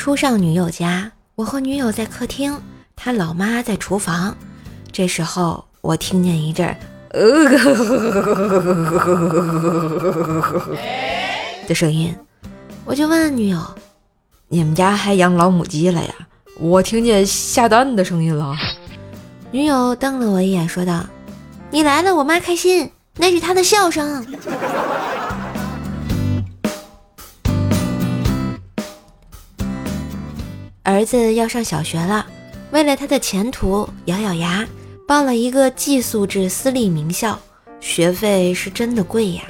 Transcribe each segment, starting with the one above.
初上女友家，我和女友在客厅，他老妈在厨房。这时候我听见一阵呃的声音，我就问女友：“你们家还养老母鸡了呀？我听见下蛋的声音了。”女友瞪了我一眼，说道：“你来了，我妈开心，那是她的笑声。”儿子要上小学了，为了他的前途，咬咬牙报了一个寄宿制私立名校，学费是真的贵呀。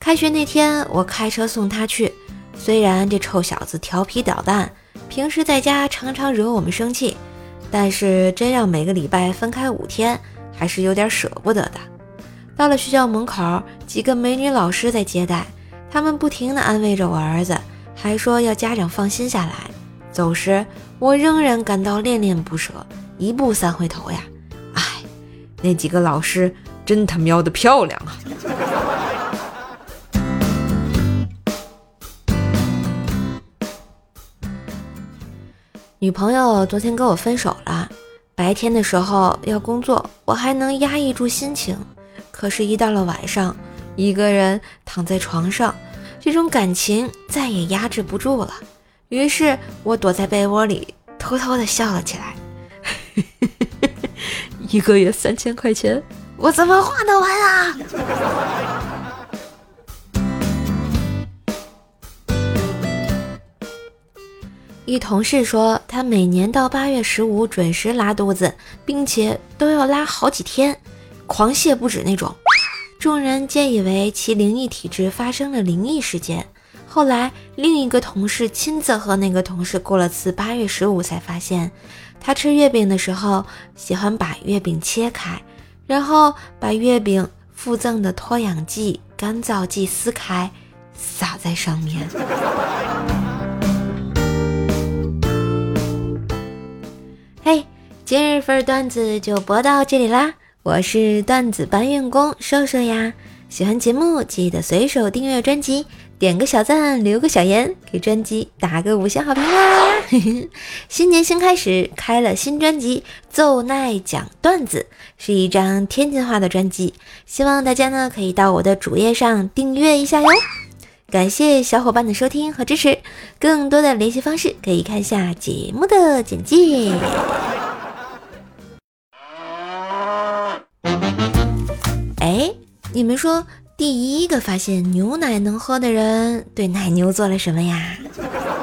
开学那天，我开车送他去，虽然这臭小子调皮捣蛋，平时在家常常惹我们生气，但是真要每个礼拜分开五天，还是有点舍不得的。到了学校门口，几个美女老师在接待，他们不停地安慰着我儿子，还说要家长放心下来。走时，我仍然感到恋恋不舍，一步三回头呀！哎，那几个老师真他喵的漂亮啊！女朋友昨天跟我分手了，白天的时候要工作，我还能压抑住心情，可是，一到了晚上，一个人躺在床上，这种感情再也压制不住了。于是我躲在被窝里，偷偷的笑了起来。一个月三千块钱，我怎么花得完啊？一同事说，他每年到八月十五准时拉肚子，并且都要拉好几天，狂泻不止那种。众人皆以为其灵异体质发生了灵异事件。后来，另一个同事亲自和那个同事过了次八月十五，才发现，他吃月饼的时候喜欢把月饼切开，然后把月饼附赠的脱氧剂、干燥剂撕开，撒在上面。嘿，今日份段子就播到这里啦！我是段子搬运工瘦瘦呀，喜欢节目记得随手订阅专辑。点个小赞，留个小言，给专辑打个五星好评啦！新年新开始，开了新专辑《奏奈讲段子》，是一张天津话的专辑，希望大家呢可以到我的主页上订阅一下哟。感谢小伙伴的收听和支持，更多的联系方式可以看下节目的简介。你们说？第一个发现牛奶能喝的人，对奶牛做了什么呀？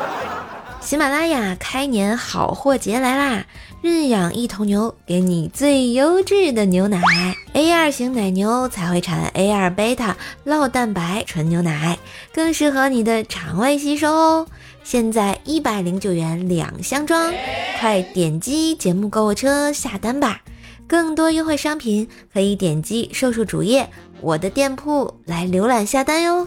喜马拉雅开年好货节来啦！认养一头牛，给你最优质的牛奶。A 二型奶牛才会产 A 二贝塔酪蛋白纯牛奶，更适合你的肠胃吸收哦。现在一百零九元两箱装，快点击节目购物车下单吧！更多优惠商品可以点击瘦瘦主页我的店铺来浏览下单哟。